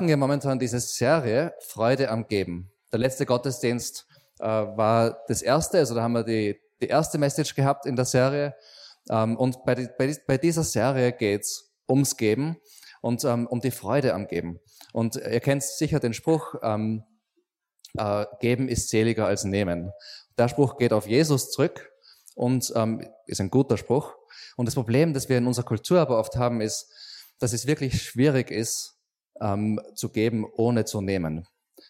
Machen ja momentan diese Serie Freude am Geben. Der letzte Gottesdienst äh, war das erste, also da haben wir die, die erste Message gehabt in der Serie. Ähm, und bei, die, bei, bei, dieser Serie geht's ums Geben und ähm, um die Freude am Geben. Und ihr kennt sicher den Spruch, ähm, äh, Geben ist seliger als Nehmen. Der Spruch geht auf Jesus zurück und ähm, ist ein guter Spruch. Und das Problem, das wir in unserer Kultur aber oft haben, ist, dass es wirklich schwierig ist, ähm, zu geben, ohne zu nehmen.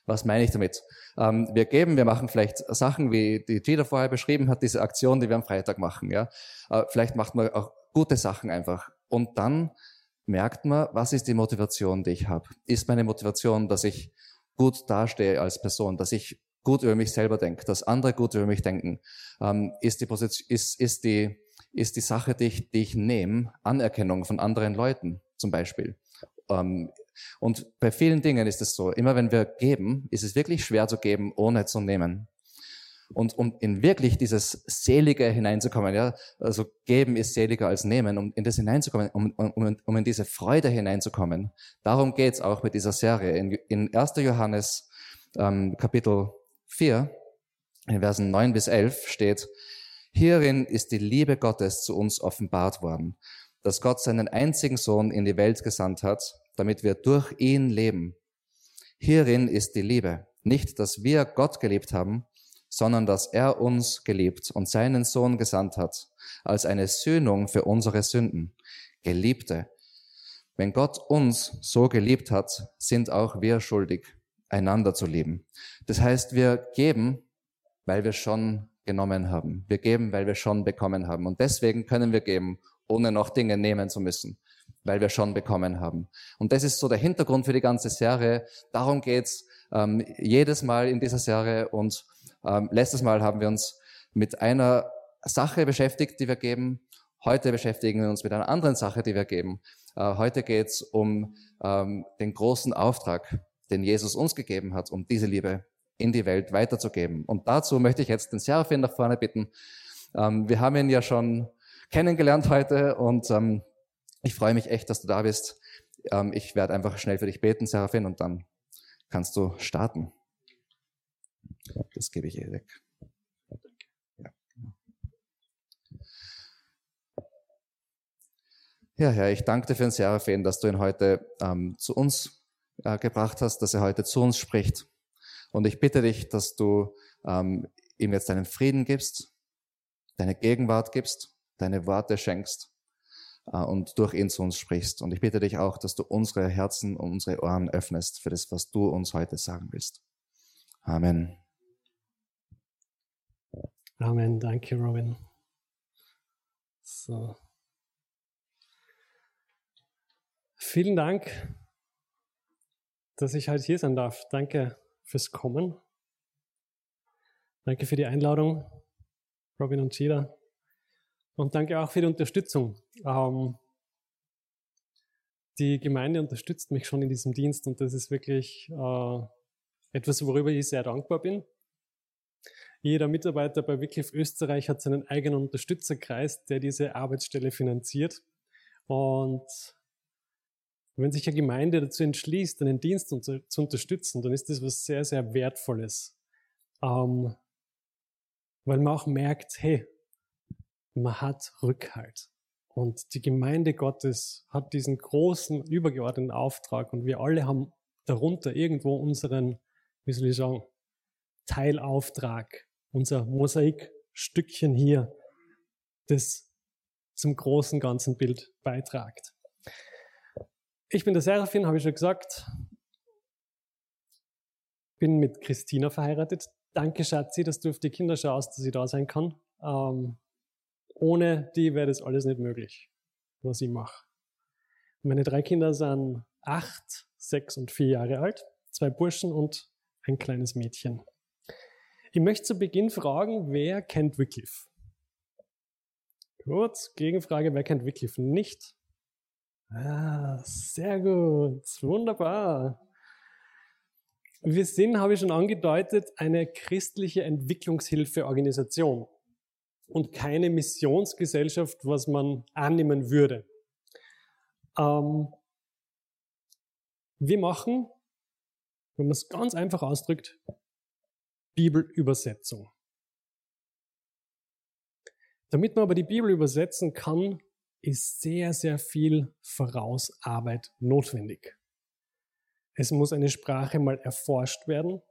Was meine ich damit? Ähm, wir geben, wir machen vielleicht Sachen, wie die Gina vorher beschrieben hat, diese Aktion, die wir am Freitag machen. Ja? Äh, vielleicht macht man auch gute Sachen einfach. Und dann merkt man, was ist die Motivation, die ich habe? Ist meine Motivation, dass ich gut dastehe als Person, dass ich gut über mich selber denke, dass andere gut über mich denken? Ähm, ist, die Position, ist, ist, die, ist die Sache, die ich, die ich nehme, Anerkennung von anderen Leuten zum Beispiel? Ähm, und bei vielen Dingen ist es so, immer wenn wir geben, ist es wirklich schwer zu geben, ohne zu nehmen. Und um in wirklich dieses Selige hineinzukommen, ja, also geben ist seliger als nehmen, um in das hineinzukommen, um, um, um in diese Freude hineinzukommen, darum geht's auch mit dieser Serie. In, in 1. Johannes ähm, Kapitel 4, in Versen 9 bis 11 steht, Hierin ist die Liebe Gottes zu uns offenbart worden, dass Gott seinen einzigen Sohn in die Welt gesandt hat, damit wir durch ihn leben. Hierin ist die Liebe. Nicht, dass wir Gott geliebt haben, sondern dass er uns geliebt und seinen Sohn gesandt hat, als eine Söhnung für unsere Sünden. Geliebte, wenn Gott uns so geliebt hat, sind auch wir schuldig, einander zu lieben. Das heißt, wir geben, weil wir schon genommen haben. Wir geben, weil wir schon bekommen haben. Und deswegen können wir geben, ohne noch Dinge nehmen zu müssen weil wir schon bekommen haben. Und das ist so der Hintergrund für die ganze Serie. Darum geht's ähm, jedes Mal in dieser Serie. Und ähm, letztes Mal haben wir uns mit einer Sache beschäftigt, die wir geben. Heute beschäftigen wir uns mit einer anderen Sache, die wir geben. Äh, heute geht's um ähm, den großen Auftrag, den Jesus uns gegeben hat, um diese Liebe in die Welt weiterzugeben. Und dazu möchte ich jetzt den Seraphin nach vorne bitten. Ähm, wir haben ihn ja schon kennengelernt heute und ähm, ich freue mich echt, dass du da bist. Ähm, ich werde einfach schnell für dich beten, Seraphin, und dann kannst du starten. Das gebe ich ihr weg. Ja. ja, Herr, ich danke dir für den Seraphin, dass du ihn heute ähm, zu uns äh, gebracht hast, dass er heute zu uns spricht. Und ich bitte dich, dass du ähm, ihm jetzt deinen Frieden gibst, deine Gegenwart gibst, deine Worte schenkst und durch ihn zu uns sprichst. Und ich bitte dich auch, dass du unsere Herzen und unsere Ohren öffnest für das, was du uns heute sagen willst. Amen. Amen. Danke, Robin. So. Vielen Dank, dass ich heute hier sein darf. Danke fürs Kommen. Danke für die Einladung, Robin und Sheila. Und danke auch für die Unterstützung. Ähm, die Gemeinde unterstützt mich schon in diesem Dienst und das ist wirklich äh, etwas, worüber ich sehr dankbar bin. Jeder Mitarbeiter bei Wycliffe Österreich hat seinen eigenen Unterstützerkreis, der diese Arbeitsstelle finanziert. Und wenn sich eine Gemeinde dazu entschließt, einen Dienst zu unterstützen, dann ist das was sehr, sehr Wertvolles. Ähm, weil man auch merkt, hey, man hat Rückhalt. Und die Gemeinde Gottes hat diesen großen, übergeordneten Auftrag und wir alle haben darunter irgendwo unseren, wie soll ich sagen, Teilauftrag, unser Mosaikstückchen hier, das zum großen ganzen Bild beitragt. Ich bin der Seraphin, habe ich schon gesagt. Bin mit Christina verheiratet. Danke, Schatzi, dass du auf die Kinder schaust, dass ich da sein kann. Ähm, ohne die wäre das alles nicht möglich, was ich mache. Meine drei Kinder sind acht, sechs und vier Jahre alt, zwei Burschen und ein kleines Mädchen. Ich möchte zu Beginn fragen, wer kennt Wycliffe? Gut, Gegenfrage, wer kennt Wycliffe nicht? Ah, sehr gut, wunderbar. Wir sind, habe ich schon angedeutet, eine christliche Entwicklungshilfeorganisation und keine Missionsgesellschaft, was man annehmen würde. Ähm, Wir machen, wenn man es ganz einfach ausdrückt, Bibelübersetzung. Damit man aber die Bibel übersetzen kann, ist sehr, sehr viel Vorausarbeit notwendig. Es muss eine Sprache mal erforscht werden,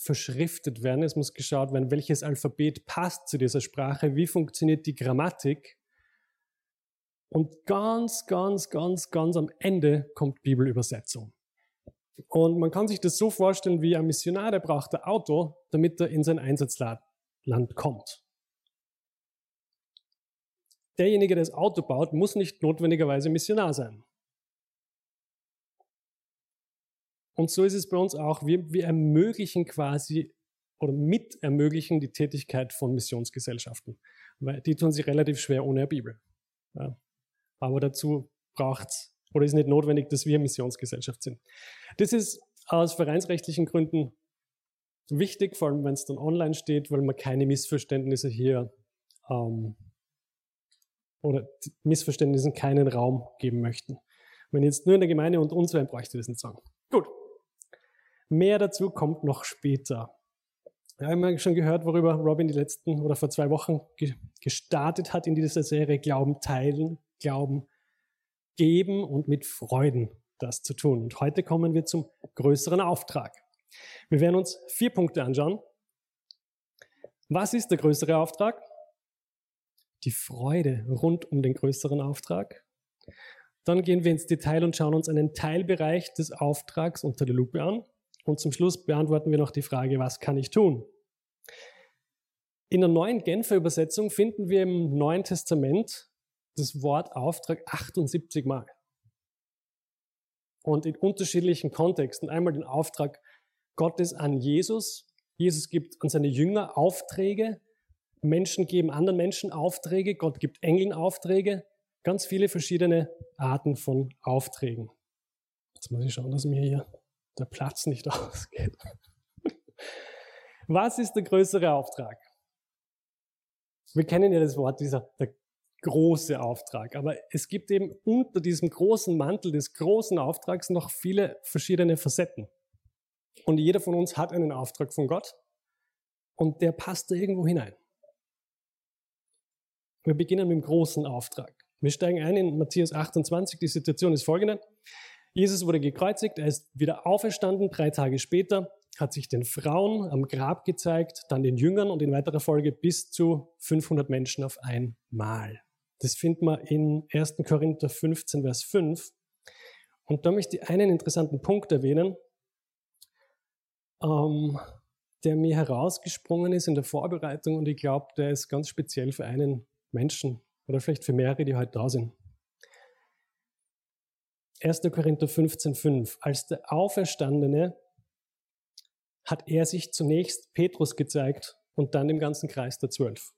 verschriftet werden, es muss geschaut werden, welches Alphabet passt zu dieser Sprache, wie funktioniert die Grammatik. Und ganz, ganz, ganz, ganz am Ende kommt Bibelübersetzung. Und man kann sich das so vorstellen, wie ein Missionar, der braucht ein Auto, damit er in sein Einsatzland kommt derjenige, der das Auto baut, muss nicht notwendigerweise Missionar sein. Und so ist es bei uns auch. Wir, wir ermöglichen quasi oder mit ermöglichen die Tätigkeit von Missionsgesellschaften. Weil die tun sich relativ schwer ohne eine Bibel. Ja. Aber dazu braucht es oder ist nicht notwendig, dass wir Missionsgesellschaft sind. Das ist aus vereinsrechtlichen Gründen wichtig, vor allem wenn es dann online steht, weil man keine Missverständnisse hier ähm, oder Missverständnissen keinen Raum geben möchten. Wenn jetzt nur in der Gemeinde und uns wären, bräuchte ich das nicht sagen. Gut. Mehr dazu kommt noch später. Wir haben ja schon gehört, worüber Robin die letzten oder vor zwei Wochen gestartet hat in dieser Serie Glauben teilen, Glauben geben und mit Freuden das zu tun. Und heute kommen wir zum größeren Auftrag. Wir werden uns vier Punkte anschauen. Was ist der größere Auftrag? die Freude rund um den größeren Auftrag. Dann gehen wir ins Detail und schauen uns einen Teilbereich des Auftrags unter der Lupe an. Und zum Schluss beantworten wir noch die Frage, was kann ich tun? In der neuen Genfer Übersetzung finden wir im Neuen Testament das Wort Auftrag 78 Mal. Und in unterschiedlichen Kontexten. Einmal den Auftrag Gottes an Jesus. Jesus gibt an seine Jünger Aufträge, Menschen geben anderen Menschen Aufträge, Gott gibt Engeln Aufträge, ganz viele verschiedene Arten von Aufträgen. Jetzt muss ich schauen, dass mir hier der Platz nicht ausgeht. Was ist der größere Auftrag? Wir kennen ja das Wort, dieser der große Auftrag, aber es gibt eben unter diesem großen Mantel des großen Auftrags noch viele verschiedene Facetten. Und jeder von uns hat einen Auftrag von Gott und der passt da irgendwo hinein. Wir beginnen mit dem großen Auftrag. Wir steigen ein in Matthäus 28. Die Situation ist folgende. Jesus wurde gekreuzigt, er ist wieder auferstanden, drei Tage später, hat sich den Frauen am Grab gezeigt, dann den Jüngern und in weiterer Folge bis zu 500 Menschen auf einmal. Das findet man in 1. Korinther 15, Vers 5. Und da möchte ich einen interessanten Punkt erwähnen, ähm, der mir herausgesprungen ist in der Vorbereitung und ich glaube, der ist ganz speziell für einen Menschen oder vielleicht für mehrere, die heute da sind. 1. Korinther 15,5. Als der Auferstandene hat er sich zunächst Petrus gezeigt und dann dem ganzen Kreis der Zwölf.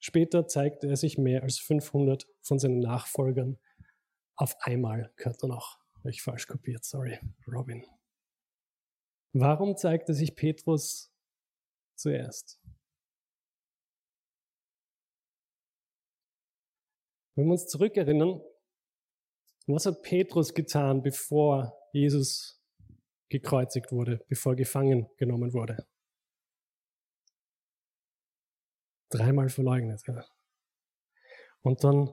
Später zeigte er sich mehr als 500 von seinen Nachfolgern auf einmal. Gehört er noch. Habe ich falsch kopiert, sorry, Robin. Warum zeigte sich Petrus zuerst? Wenn wir uns zurückerinnern, was hat Petrus getan, bevor Jesus gekreuzigt wurde, bevor er gefangen genommen wurde? Dreimal verleugnet. Ja. Und dann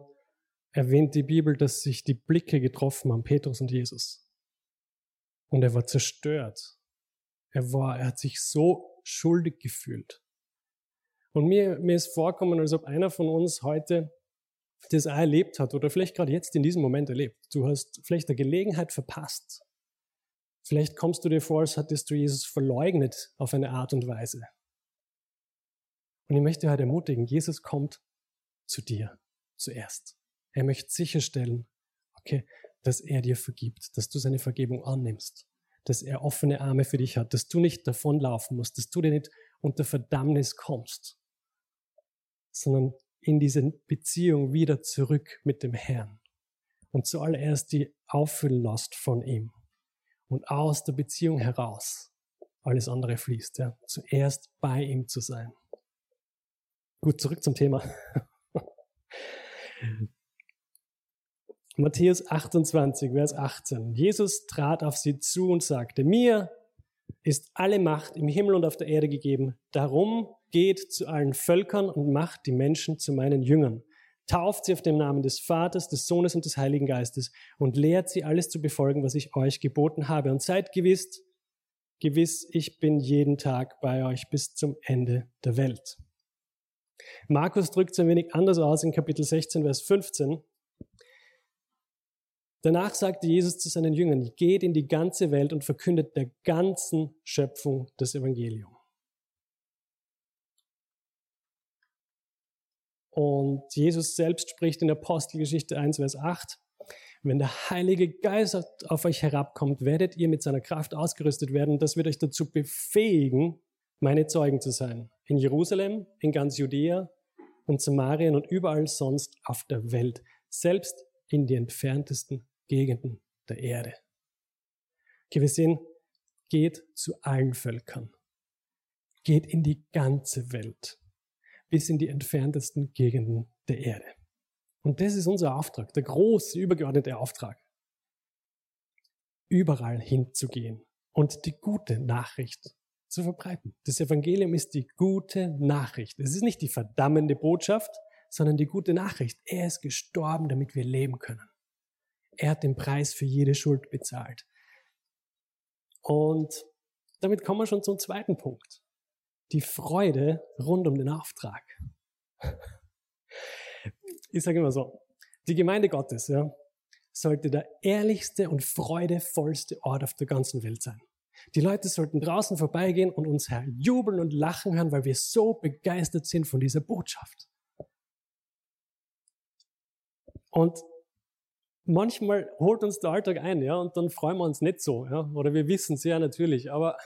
erwähnt die Bibel, dass sich die Blicke getroffen haben, Petrus und Jesus. Und er war zerstört. Er war, er hat sich so schuldig gefühlt. Und mir, mir ist vorkommen, als ob einer von uns heute das auch erlebt hat oder vielleicht gerade jetzt in diesem Moment erlebt. Du hast vielleicht eine Gelegenheit verpasst. Vielleicht kommst du dir vor, als hättest du Jesus verleugnet auf eine Art und Weise. Und ich möchte heute ermutigen, Jesus kommt zu dir zuerst. Er möchte sicherstellen, okay, dass er dir vergibt, dass du seine Vergebung annimmst, dass er offene Arme für dich hat, dass du nicht davonlaufen musst, dass du dir nicht unter Verdammnis kommst, sondern in diese Beziehung wieder zurück mit dem Herrn und zuallererst die Auffülllast von ihm und aus der Beziehung heraus alles andere fließt. Ja. Zuerst bei ihm zu sein. Gut, zurück zum Thema. Matthäus 28, Vers 18. Jesus trat auf sie zu und sagte, mir ist alle Macht im Himmel und auf der Erde gegeben. Darum geht zu allen Völkern und macht die Menschen zu meinen Jüngern. Tauft sie auf dem Namen des Vaters, des Sohnes und des Heiligen Geistes und lehrt sie alles zu befolgen, was ich euch geboten habe. Und seid gewiss, gewiss, ich bin jeden Tag bei euch bis zum Ende der Welt. Markus drückt es ein wenig anders aus in Kapitel 16, Vers 15. Danach sagte Jesus zu seinen Jüngern, geht in die ganze Welt und verkündet der ganzen Schöpfung das Evangelium. Und Jesus selbst spricht in der Apostelgeschichte 1, Vers 8, wenn der Heilige Geist auf euch herabkommt, werdet ihr mit seiner Kraft ausgerüstet werden. Das wird euch dazu befähigen, meine Zeugen zu sein. In Jerusalem, in ganz Judäa und Samarien und überall sonst auf der Welt. Selbst in die entferntesten Gegenden der Erde. Okay, wir sehen, geht zu allen Völkern. Geht in die ganze Welt. Bis in die entferntesten Gegenden der Erde. Und das ist unser Auftrag, der große, übergeordnete Auftrag. Überall hinzugehen und die gute Nachricht zu verbreiten. Das Evangelium ist die gute Nachricht. Es ist nicht die verdammende Botschaft, sondern die gute Nachricht. Er ist gestorben, damit wir leben können. Er hat den Preis für jede Schuld bezahlt. Und damit kommen wir schon zum zweiten Punkt. Die Freude rund um den Auftrag. Ich sage immer so, die Gemeinde Gottes ja, sollte der ehrlichste und freudevollste Ort auf der ganzen Welt sein. Die Leute sollten draußen vorbeigehen und uns jubeln und lachen hören, weil wir so begeistert sind von dieser Botschaft. Und manchmal holt uns der Alltag ein, ja, und dann freuen wir uns nicht so, ja, oder wir wissen es ja natürlich, aber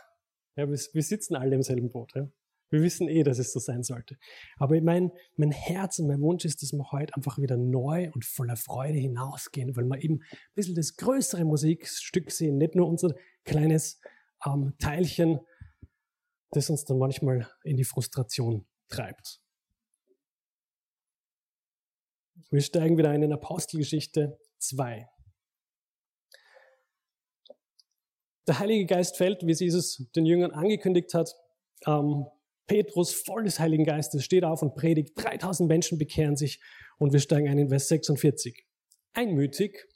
ja, wir, wir sitzen alle im selben Boot, ja. Wir wissen eh, dass es so sein sollte. Aber mein, mein Herz und mein Wunsch ist, dass wir heute einfach wieder neu und voller Freude hinausgehen, weil wir eben ein bisschen das größere Musikstück sehen, nicht nur unser kleines ähm, Teilchen, das uns dann manchmal in die Frustration treibt. Wir steigen wieder ein in Apostelgeschichte 2. Der Heilige Geist fällt, wie es Jesus den Jüngern angekündigt hat. Ähm, Petrus, voll des Heiligen Geistes, steht auf und predigt. 3000 Menschen bekehren sich und wir steigen ein in Vers 46. Einmütig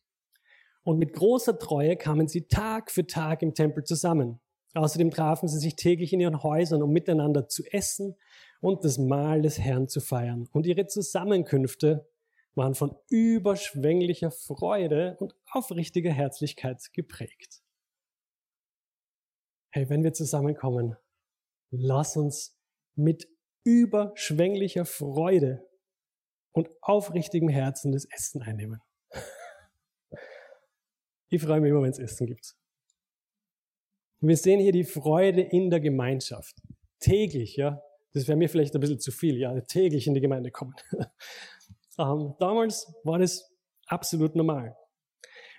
und mit großer Treue kamen sie Tag für Tag im Tempel zusammen. Außerdem trafen sie sich täglich in ihren Häusern, um miteinander zu essen und das Mahl des Herrn zu feiern. Und ihre Zusammenkünfte waren von überschwänglicher Freude und aufrichtiger Herzlichkeit geprägt. Hey, wenn wir zusammenkommen, lass uns mit überschwänglicher Freude und aufrichtigem Herzen das Essen einnehmen. Ich freue mich immer, wenn es Essen gibt. Wir sehen hier die Freude in der Gemeinschaft. Täglich, ja. Das wäre mir vielleicht ein bisschen zu viel, ja, täglich in die Gemeinde kommen. Ähm, damals war das absolut normal.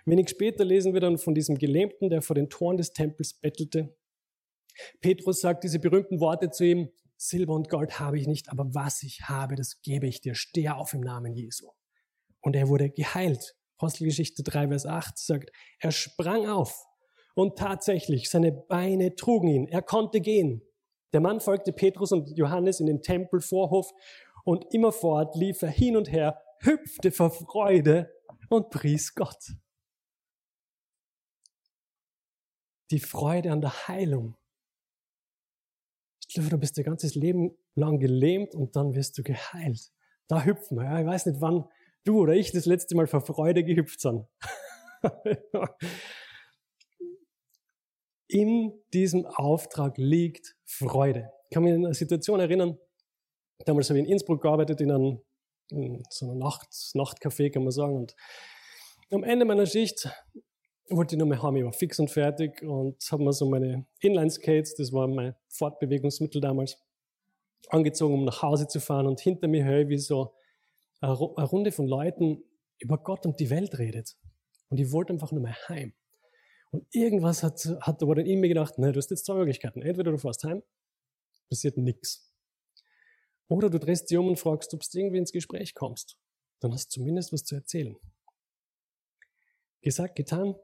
Wenig später lesen wir dann von diesem Gelähmten, der vor den Toren des Tempels bettelte. Petrus sagt diese berühmten Worte zu ihm, Silber und Gold habe ich nicht, aber was ich habe, das gebe ich dir. Steh auf im Namen Jesu. Und er wurde geheilt. Apostelgeschichte 3, Vers 8 sagt, er sprang auf und tatsächlich seine Beine trugen ihn. Er konnte gehen. Der Mann folgte Petrus und Johannes in den Tempelvorhof und immerfort lief er hin und her, hüpfte vor Freude und pries Gott. Die Freude an der Heilung. Ich glaube, du bist dein ganzes Leben lang gelähmt und dann wirst du geheilt. Da hüpfen wir. Ja, ich weiß nicht, wann du oder ich das letzte Mal vor Freude gehüpft sind. In diesem Auftrag liegt Freude. Ich kann mich an eine Situation erinnern, Damals habe ich in Innsbruck gearbeitet, in einem in so einer Nacht, Nachtcafé, kann man sagen. Und am Ende meiner Schicht wollte ich noch mal heim, ich war fix und fertig und habe mir so meine Inline-Skates, das war mein Fortbewegungsmittel damals, angezogen, um nach Hause zu fahren. Und hinter mir höre ich, wie so eine Runde von Leuten über Gott und die Welt redet. Und ich wollte einfach nur mal heim. Und irgendwas hat, hat aber dann in mir gedacht, ne, du hast jetzt zwei Möglichkeiten. Entweder du fährst heim, passiert nichts. Oder du drehst dich um und fragst, ob du irgendwie ins Gespräch kommst. Dann hast du zumindest was zu erzählen. Gesagt, getan.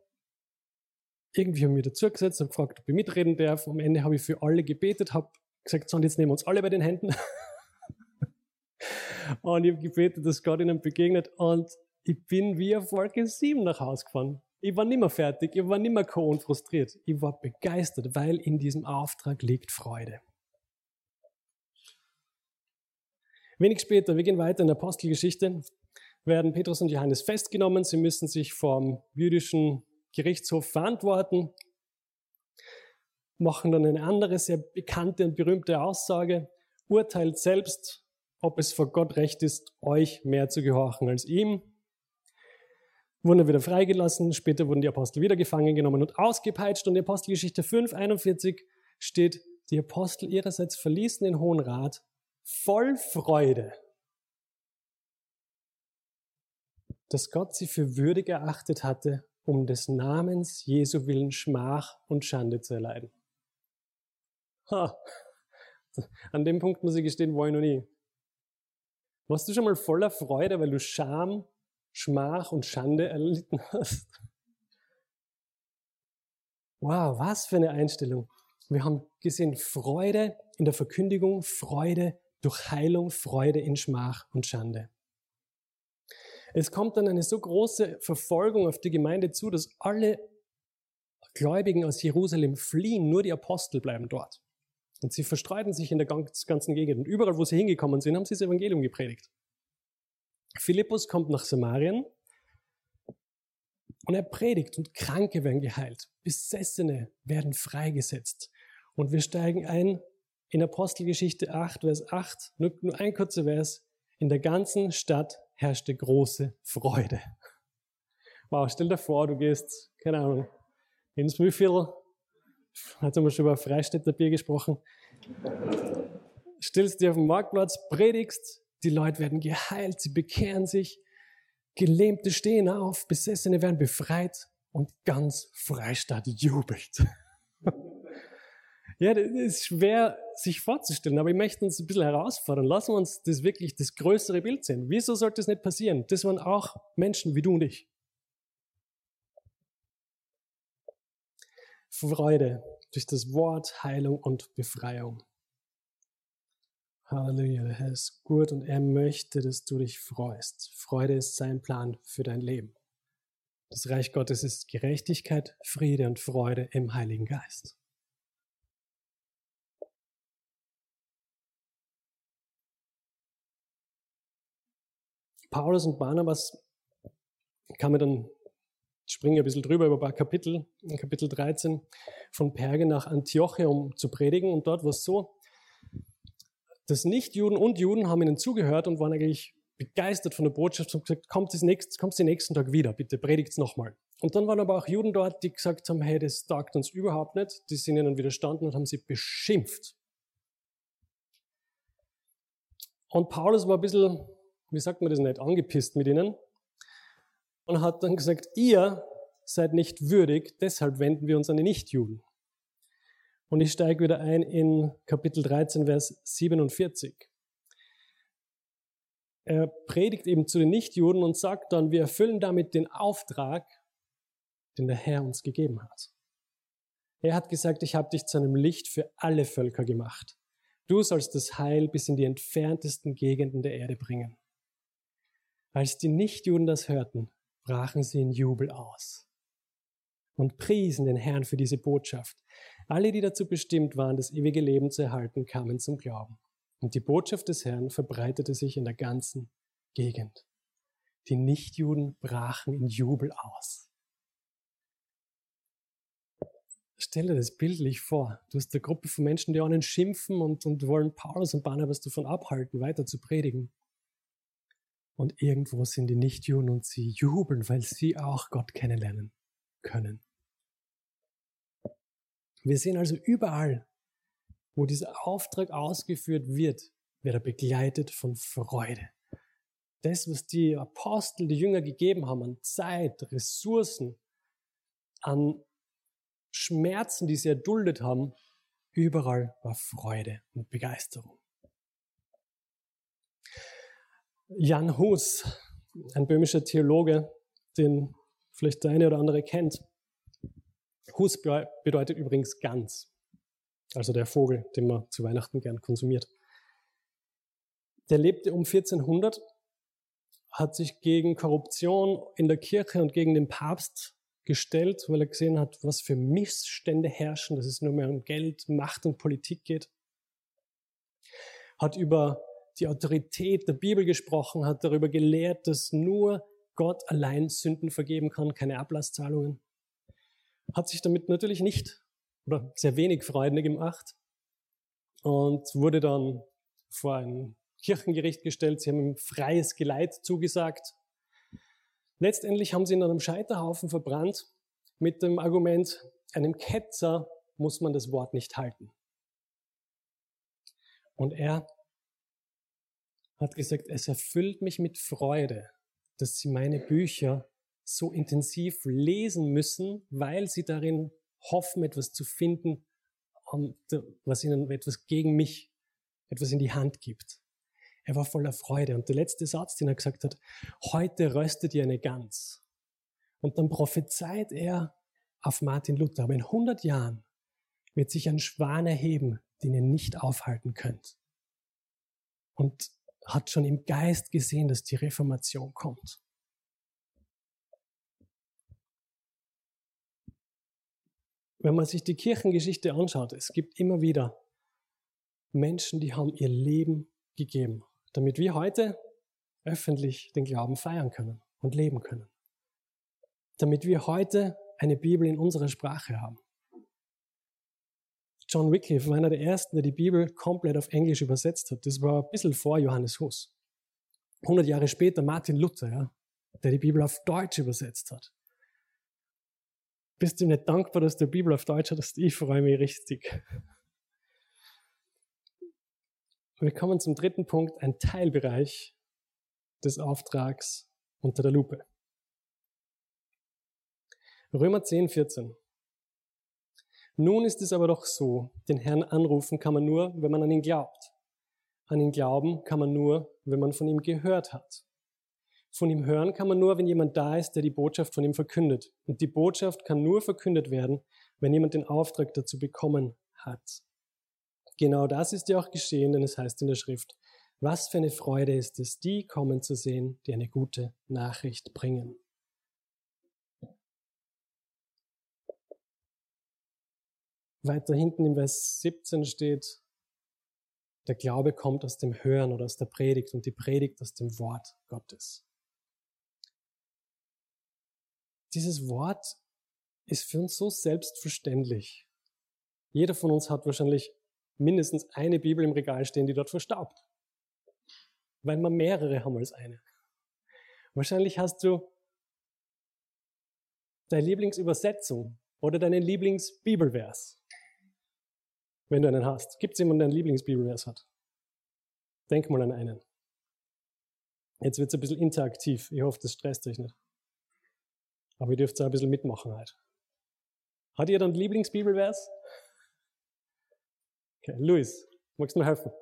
Irgendwie haben wir dazugesetzt und gefragt, ob ich mitreden darf. Am Ende habe ich für alle gebetet, habe gesagt, so, und jetzt nehmen wir uns alle bei den Händen. und ich habe gebetet, dass Gott ihnen begegnet. Und ich bin wie auf Wolke 7 nach Hause gefahren. Ich war nicht mehr fertig, ich war nicht mehr co und frustriert. Ich war begeistert, weil in diesem Auftrag liegt Freude. Wenig später, wir gehen weiter in der Apostelgeschichte, werden Petrus und Johannes festgenommen. Sie müssen sich vom jüdischen Gerichtshof verantworten, machen dann eine andere sehr bekannte und berühmte Aussage, urteilt selbst, ob es vor Gott recht ist, euch mehr zu gehorchen als ihm. Wurden wieder freigelassen, später wurden die Apostel wieder gefangen genommen und ausgepeitscht und in Apostelgeschichte 5, 41 steht, die Apostel ihrerseits verließen den Hohen Rat voll Freude, dass Gott sie für würdig erachtet hatte, um des Namens Jesu willen Schmach und Schande zu erleiden. Ha. An dem Punkt muss ich gestehen, war ich noch nie. Warst du schon mal voller Freude, weil du Scham, Schmach und Schande erlitten hast? Wow, was für eine Einstellung. Wir haben gesehen Freude in der Verkündigung, Freude durch Heilung, Freude in Schmach und Schande. Es kommt dann eine so große Verfolgung auf die Gemeinde zu, dass alle Gläubigen aus Jerusalem fliehen, nur die Apostel bleiben dort. Und sie verstreuten sich in der ganzen Gegend. Und überall, wo sie hingekommen sind, haben sie das Evangelium gepredigt. Philippus kommt nach Samarien und er predigt und Kranke werden geheilt. Besessene werden freigesetzt. Und wir steigen ein in Apostelgeschichte 8, Vers 8, nur, nur ein kurzer Vers. In der ganzen Stadt herrschte große Freude. Wow, stell dir vor, du gehst, keine Ahnung, ins Mühlviertel, hat wir schon über Freistädter Bier gesprochen, stellst dir auf den Marktplatz, predigst, die Leute werden geheilt, sie bekehren sich, Gelähmte stehen auf, Besessene werden befreit und ganz Freistadt jubelt. Ja, das ist schwer sich vorzustellen, aber ich möchte uns ein bisschen herausfordern. Lassen wir uns das wirklich das größere Bild sehen. Wieso sollte es nicht passieren? Das waren auch Menschen wie du und ich. Freude durch das Wort, Heilung und Befreiung. Halleluja, der Herr ist gut und er möchte, dass du dich freust. Freude ist sein Plan für dein Leben. Das Reich Gottes ist Gerechtigkeit, Friede und Freude im Heiligen Geist. Paulus und Barnabas kamen dann, springen ein bisschen drüber über ein paar Kapitel, in Kapitel 13, von Perge nach Antioche, um zu predigen. Und dort war es so, dass Nichtjuden und Juden haben ihnen zugehört und waren eigentlich begeistert von der Botschaft und gesagt, kommt, das den nächsten Tag wieder, bitte predigt's nochmal. Und dann waren aber auch Juden dort, die gesagt haben, hey, das taugt uns überhaupt nicht. Die sind ihnen widerstanden und haben sie beschimpft. Und Paulus war ein bisschen wie sagt man das nicht, angepisst mit ihnen und hat dann gesagt, ihr seid nicht würdig, deshalb wenden wir uns an die Nichtjuden. Und ich steige wieder ein in Kapitel 13, Vers 47. Er predigt eben zu den Nichtjuden und sagt dann, wir erfüllen damit den Auftrag, den der Herr uns gegeben hat. Er hat gesagt, ich habe dich zu einem Licht für alle Völker gemacht. Du sollst das Heil bis in die entferntesten Gegenden der Erde bringen. Als die Nichtjuden das hörten, brachen sie in Jubel aus und priesen den Herrn für diese Botschaft. Alle, die dazu bestimmt waren, das ewige Leben zu erhalten, kamen zum Glauben. Und die Botschaft des Herrn verbreitete sich in der ganzen Gegend. Die Nichtjuden brachen in Jubel aus. Stell dir das bildlich vor. Du hast eine Gruppe von Menschen, die einen schimpfen und, und wollen Paulus und Barnabas davon abhalten, weiter zu predigen. Und irgendwo sind die Nichtjuden und sie jubeln, weil sie auch Gott kennenlernen können. Wir sehen also überall, wo dieser Auftrag ausgeführt wird, wird er begleitet von Freude. Das, was die Apostel, die Jünger gegeben haben an Zeit, Ressourcen, an Schmerzen, die sie erduldet haben, überall war Freude und Begeisterung. Jan Hus, ein böhmischer Theologe, den vielleicht der eine oder andere kennt. Hus bedeutet übrigens Gans, also der Vogel, den man zu Weihnachten gern konsumiert. Der lebte um 1400, hat sich gegen Korruption in der Kirche und gegen den Papst gestellt, weil er gesehen hat, was für Missstände herrschen, dass es nur mehr um Geld, Macht und Politik geht. Hat über die Autorität der Bibel gesprochen, hat darüber gelehrt, dass nur Gott allein Sünden vergeben kann, keine Ablasszahlungen. Hat sich damit natürlich nicht oder sehr wenig Freude gemacht und wurde dann vor ein Kirchengericht gestellt. Sie haben ihm freies Geleit zugesagt. Letztendlich haben sie ihn an einem Scheiterhaufen verbrannt mit dem Argument, einem Ketzer muss man das Wort nicht halten. Und er hat gesagt, es erfüllt mich mit Freude, dass sie meine Bücher so intensiv lesen müssen, weil sie darin hoffen, etwas zu finden, was ihnen etwas gegen mich, etwas in die Hand gibt. Er war voller Freude. Und der letzte Satz, den er gesagt hat, heute röstet ihr eine Gans. Und dann prophezeit er auf Martin Luther, aber in 100 Jahren wird sich ein Schwan erheben, den ihr nicht aufhalten könnt. Und hat schon im Geist gesehen, dass die Reformation kommt. Wenn man sich die Kirchengeschichte anschaut, es gibt immer wieder Menschen, die haben ihr Leben gegeben, damit wir heute öffentlich den Glauben feiern können und leben können. Damit wir heute eine Bibel in unserer Sprache haben. John Wycliffe war einer der ersten, der die Bibel komplett auf Englisch übersetzt hat. Das war ein bisschen vor Johannes Hus. 100 Jahre später Martin Luther, ja, der die Bibel auf Deutsch übersetzt hat. Bist du nicht dankbar, dass du die Bibel auf Deutsch hast? Ich freue mich richtig. Wir kommen zum dritten Punkt, ein Teilbereich des Auftrags unter der Lupe. Römer 10, 14. Nun ist es aber doch so, den Herrn anrufen kann man nur, wenn man an ihn glaubt. An ihn glauben kann man nur, wenn man von ihm gehört hat. Von ihm hören kann man nur, wenn jemand da ist, der die Botschaft von ihm verkündet. Und die Botschaft kann nur verkündet werden, wenn jemand den Auftrag dazu bekommen hat. Genau das ist ja auch geschehen, denn es heißt in der Schrift, was für eine Freude ist es, die kommen zu sehen, die eine gute Nachricht bringen. Weiter hinten im Vers 17 steht, der Glaube kommt aus dem Hören oder aus der Predigt und die Predigt aus dem Wort Gottes. Dieses Wort ist für uns so selbstverständlich. Jeder von uns hat wahrscheinlich mindestens eine Bibel im Regal stehen, die dort verstaubt. Weil wir mehrere haben als eine. Wahrscheinlich hast du deine Lieblingsübersetzung oder deinen Lieblingsbibelvers wenn du einen hast. Gibt es jemanden, der einen Lieblingsbibelvers hat? Denk mal an einen. Jetzt wird es ein bisschen interaktiv. Ich hoffe, das stresst euch nicht. Aber ihr dürft auch ein bisschen mitmachen halt. Hat ihr dann Lieblingsbibelvers? Okay, Luis, magst du mir helfen?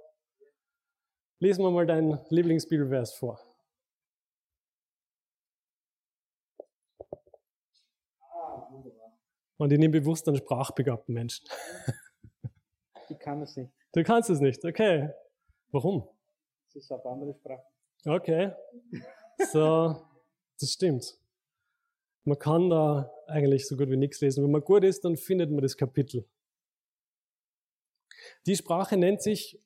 Lies mir mal deinen Lieblingsbibelvers vor. Und ich nehme bewusst einen sprachbegabten Menschen. Ich kann es nicht. Du kannst es nicht, okay. Warum? Das ist eine andere Sprache. Okay. So, das stimmt. Man kann da eigentlich so gut wie nichts lesen. Wenn man gut ist, dann findet man das Kapitel. Die Sprache nennt sich,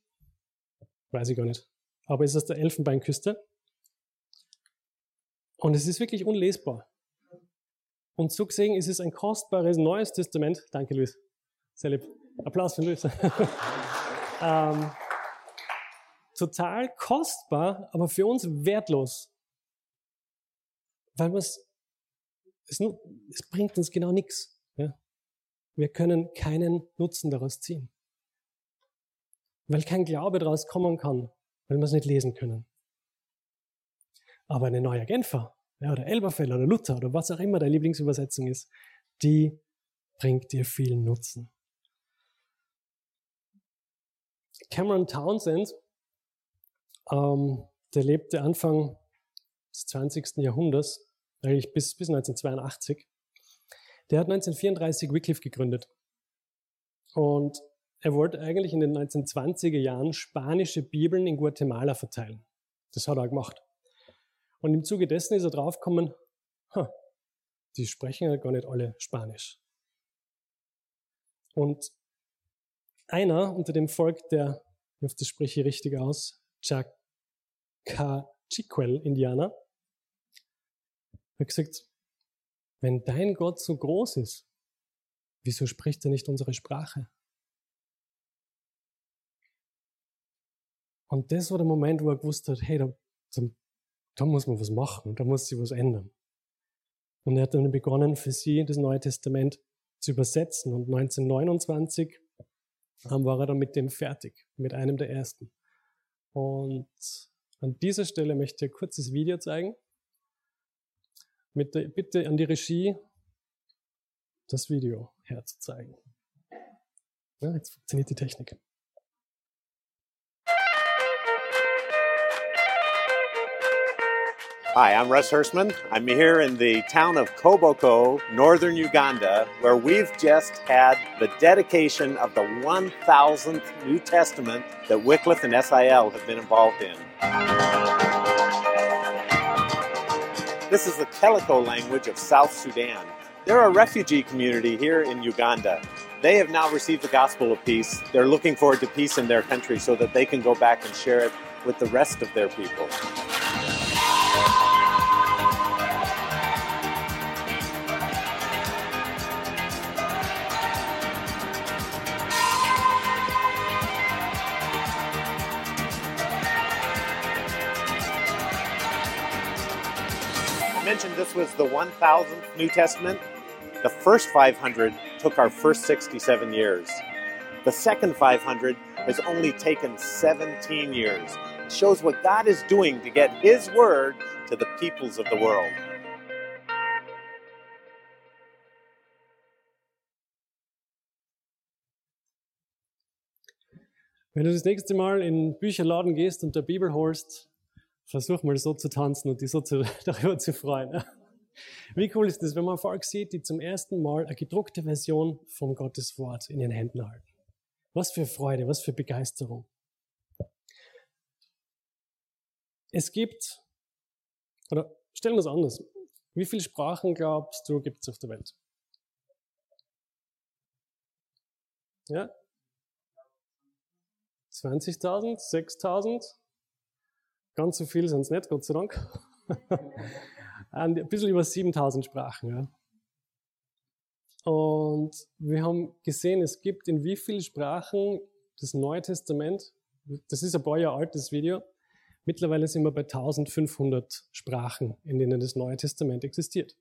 weiß ich gar nicht, aber ist aus der Elfenbeinküste. Und es ist wirklich unlesbar. Und so gesehen ist es ein kostbares Neues Testament. Danke, Luis. Sehr lieb. Applaus für Luis. ähm, total kostbar, aber für uns wertlos. Weil es, es, bringt uns genau nichts. Ja? Wir können keinen Nutzen daraus ziehen. Weil kein Glaube daraus kommen kann, weil wir es nicht lesen können. Aber eine neue Genfer ja, oder Elberfeld oder Luther oder was auch immer deine Lieblingsübersetzung ist, die bringt dir viel Nutzen. Cameron Townsend, ähm, der lebte Anfang des 20. Jahrhunderts eigentlich bis, bis 1982. Der hat 1934 Wycliffe gegründet. Und er wollte eigentlich in den 1920er Jahren spanische Bibeln in Guatemala verteilen. Das hat er gemacht. Und im Zuge dessen ist er draufgekommen, die sprechen ja gar nicht alle Spanisch. Und einer unter dem Volk der, ich hoffe, das spreche ich richtig aus, Chacachiquel-Indianer, hat gesagt, wenn dein Gott so groß ist, wieso spricht er nicht unsere Sprache? Und das war der Moment, wo er gewusst hat, hey, da, da muss man was machen, da muss sich was ändern. Und er hat dann begonnen, für sie das Neue Testament zu übersetzen. Und 1929 war er dann mit dem fertig, mit einem der ersten. Und an dieser Stelle möchte ich ein kurzes Video zeigen. Mit der Bitte an die Regie, das Video herzuzeigen. Ja, jetzt funktioniert die Technik. Hi, I'm Russ Hirschman. I'm here in the town of Koboko, northern Uganda, where we've just had the dedication of the 1000th New Testament that Wycliffe and SIL have been involved in. This is the Keliko language of South Sudan. They're a refugee community here in Uganda. They have now received the gospel of peace. They're looking forward to peace in their country so that they can go back and share it with the rest of their people. This was the 1000th New Testament. The first 500 took our first 67 years. The second 500 has only taken 17 years. It shows what God is doing to get His word to the peoples of the world. Wenn du das nächste Mal in den Bücherladen gehst und der Bibel holst, versuch mal so zu tanzen und dich so zu, darüber zu freuen. Wie cool ist das, wenn man Volk sieht, die zum ersten Mal eine gedruckte Version vom Gottes Wort in ihren Händen halten? Was für Freude, was für Begeisterung. Es gibt, oder stellen wir es anders, wie viele Sprachen glaubst du, gibt es auf der Welt? Ja? 20.000, 6.000? Ganz so viel sind es nicht, Gott sei Dank. ein bisschen über 7000 Sprachen. Ja. Und wir haben gesehen, es gibt in wie vielen Sprachen das Neue Testament, das ist ein paar Jahre altes Video, mittlerweile sind wir bei 1500 Sprachen, in denen das Neue Testament existiert.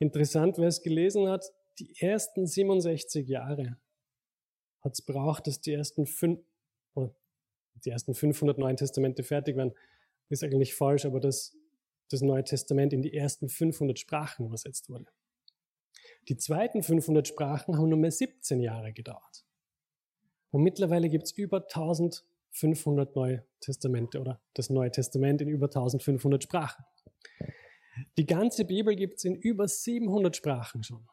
Interessant, wer es gelesen hat, die ersten 67 Jahre hat es braucht, dass die ersten, fünf, die ersten 500 Neuen Testamente fertig werden. Ist eigentlich falsch, aber dass das Neue Testament in die ersten 500 Sprachen übersetzt wurde. Die zweiten 500 Sprachen haben nur mehr 17 Jahre gedauert. Und mittlerweile gibt es über 1500 Neue Testamente oder das Neue Testament in über 1500 Sprachen. Die ganze Bibel gibt es in über 700 Sprachen schon.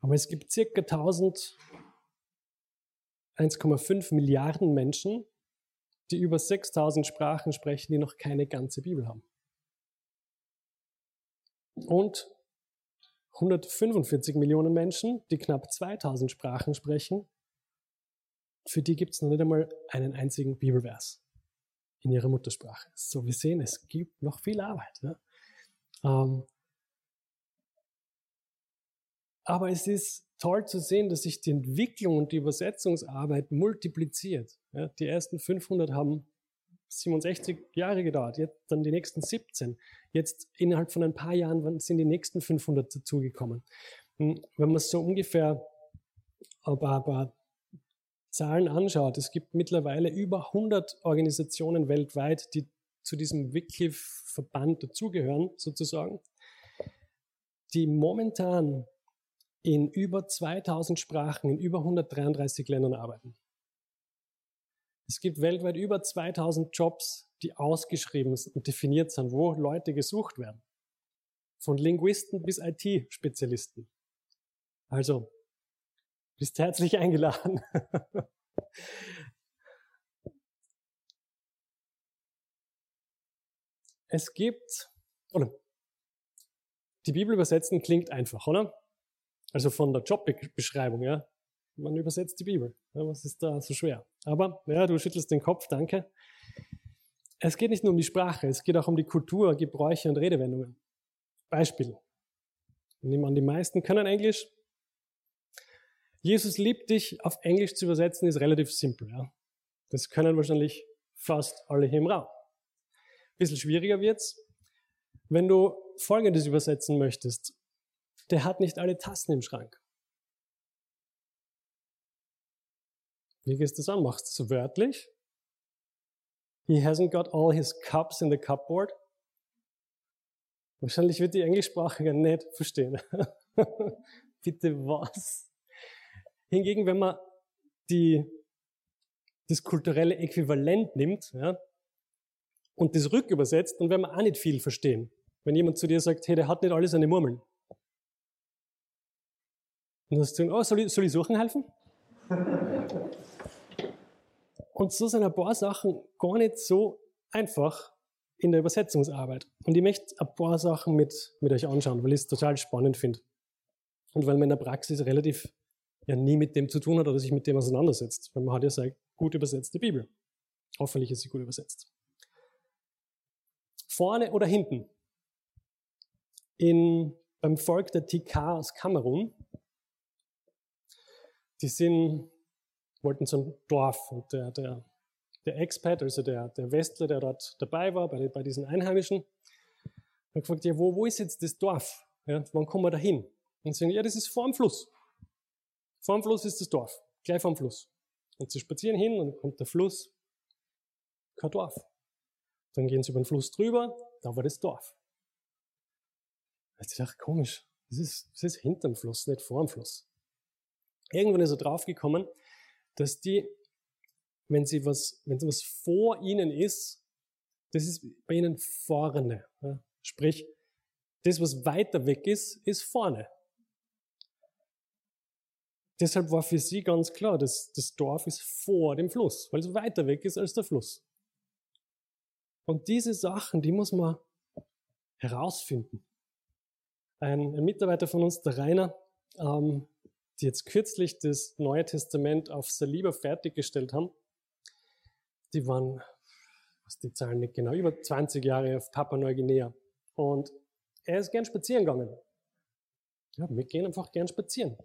Aber es gibt circa 1000, 1,5 Milliarden Menschen, die über 6000 Sprachen sprechen, die noch keine ganze Bibel haben. Und 145 Millionen Menschen, die knapp 2000 Sprachen sprechen, für die gibt es noch nicht einmal einen einzigen Bibelvers in ihrer Muttersprache. So, wir sehen, es gibt noch viel Arbeit. Ja? Ähm, aber es ist toll zu sehen, dass sich die Entwicklung und die Übersetzungsarbeit multipliziert. Ja, die ersten 500 haben 67 Jahre gedauert, jetzt dann die nächsten 17. Jetzt innerhalb von ein paar Jahren sind die nächsten 500 dazugekommen. Hm, wenn man so ungefähr ein paar, ein paar Zahlen anschaut, es gibt mittlerweile über 100 Organisationen weltweit, die zu diesem Wycliffe-Verband dazugehören, sozusagen, die momentan in über 2000 Sprachen in über 133 Ländern arbeiten. Es gibt weltweit über 2000 Jobs, die ausgeschrieben und definiert sind, wo Leute gesucht werden. Von Linguisten bis IT-Spezialisten. Also, bist herzlich eingeladen. es gibt, oder die Bibel übersetzen klingt einfach, oder? Also von der Jobbeschreibung, ja. Man übersetzt die Bibel. Ja, was ist da so schwer? Aber, ja, du schüttelst den Kopf, danke. Es geht nicht nur um die Sprache, es geht auch um die Kultur, Gebräuche und Redewendungen. Beispiel. Ich nehme an, die meisten können Englisch. Jesus liebt dich auf Englisch zu übersetzen, ist relativ simpel. Ja? Das können wahrscheinlich fast alle hier im Raum. Ein bisschen schwieriger wird's, wenn du Folgendes übersetzen möchtest. Der hat nicht alle Tassen im Schrank. Wie gehst du das an? Machst du es wörtlich? He hasn't got all his cups in the cupboard. Wahrscheinlich wird die Englischsprachige nicht verstehen. Bitte was? Hingegen, wenn man die, das kulturelle Äquivalent nimmt ja, und das rückübersetzt, dann werden wir auch nicht viel verstehen. Wenn jemand zu dir sagt, hey, der hat nicht alle seine Murmeln. Und dann du, oh, soll ich, soll ich suchen helfen? Und so sind ein paar Sachen gar nicht so einfach in der Übersetzungsarbeit. Und ich möchte ein paar Sachen mit, mit euch anschauen, weil ich es total spannend finde. Und weil man in der Praxis relativ ja nie mit dem zu tun hat oder sich mit dem auseinandersetzt. Weil man hat ja sehr gut übersetzte Bibel. Hoffentlich ist sie gut übersetzt. Vorne oder hinten? In, beim Volk der TK aus Kamerun, die sind wollten ein Dorf und der, der, der Expat, also der, der Westler, der dort dabei war, bei, bei diesen Einheimischen, hat gefragt, ja, wo, wo ist jetzt das Dorf? Ja, wann kommen wir da hin? Und sie sagen, ja, das ist vor dem Fluss. Vor dem Fluss ist das Dorf, gleich vor dem Fluss. Und sie spazieren hin und dann kommt der Fluss, kein Dorf. Dann gehen sie über den Fluss drüber, da war das Dorf. Jetzt dachte ich, komisch, das ist, das ist hinterm Fluss, nicht vor dem Fluss. Irgendwann ist er draufgekommen, dass die, wenn sie was, wenn was vor ihnen ist, das ist bei ihnen vorne. Ja? Sprich, das, was weiter weg ist, ist vorne. Deshalb war für sie ganz klar, dass das Dorf ist vor dem Fluss, weil es weiter weg ist als der Fluss. Und diese Sachen, die muss man herausfinden. Ein, ein Mitarbeiter von uns, der Rainer, ähm, die jetzt kürzlich das Neue Testament auf Saliba fertiggestellt haben, die waren, was die Zahlen nicht genau, über 20 Jahre auf Papua Neuguinea. Und er ist gern spazieren gegangen. Ja, wir gehen einfach gern spazieren.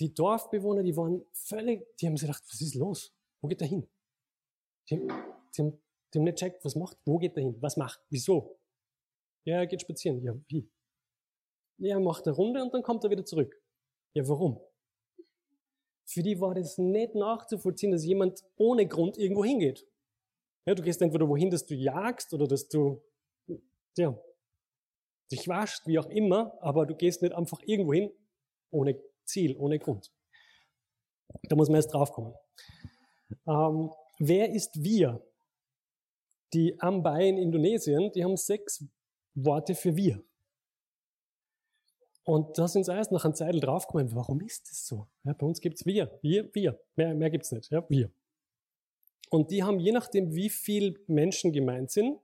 Die Dorfbewohner, die waren völlig, die haben sich gedacht, was ist los? Wo geht er hin? Die, die, haben, die haben nicht checkt, was macht, wo geht er hin? Was macht? Wieso? Ja, er geht spazieren. Ja, wie? Ja, er macht eine Runde und dann kommt er wieder zurück. Ja, warum? Für die war das nicht nachzuvollziehen, dass jemand ohne Grund irgendwo hingeht. Ja, du gehst entweder wohin, dass du jagst oder dass du, ja, dich wascht, wie auch immer, aber du gehst nicht einfach irgendwo hin ohne Ziel, ohne Grund. Da muss man erst draufkommen. Ähm, wer ist wir? Die Ambai in Indonesien, die haben sechs Worte für wir. Und da sind sie erst nach einer Zeit draufgekommen, warum ist das so? Ja, bei uns gibt's wir, wir, wir. Mehr, mehr gibt's nicht, ja, wir. Und die haben je nachdem, wie viel Menschen gemeint sind,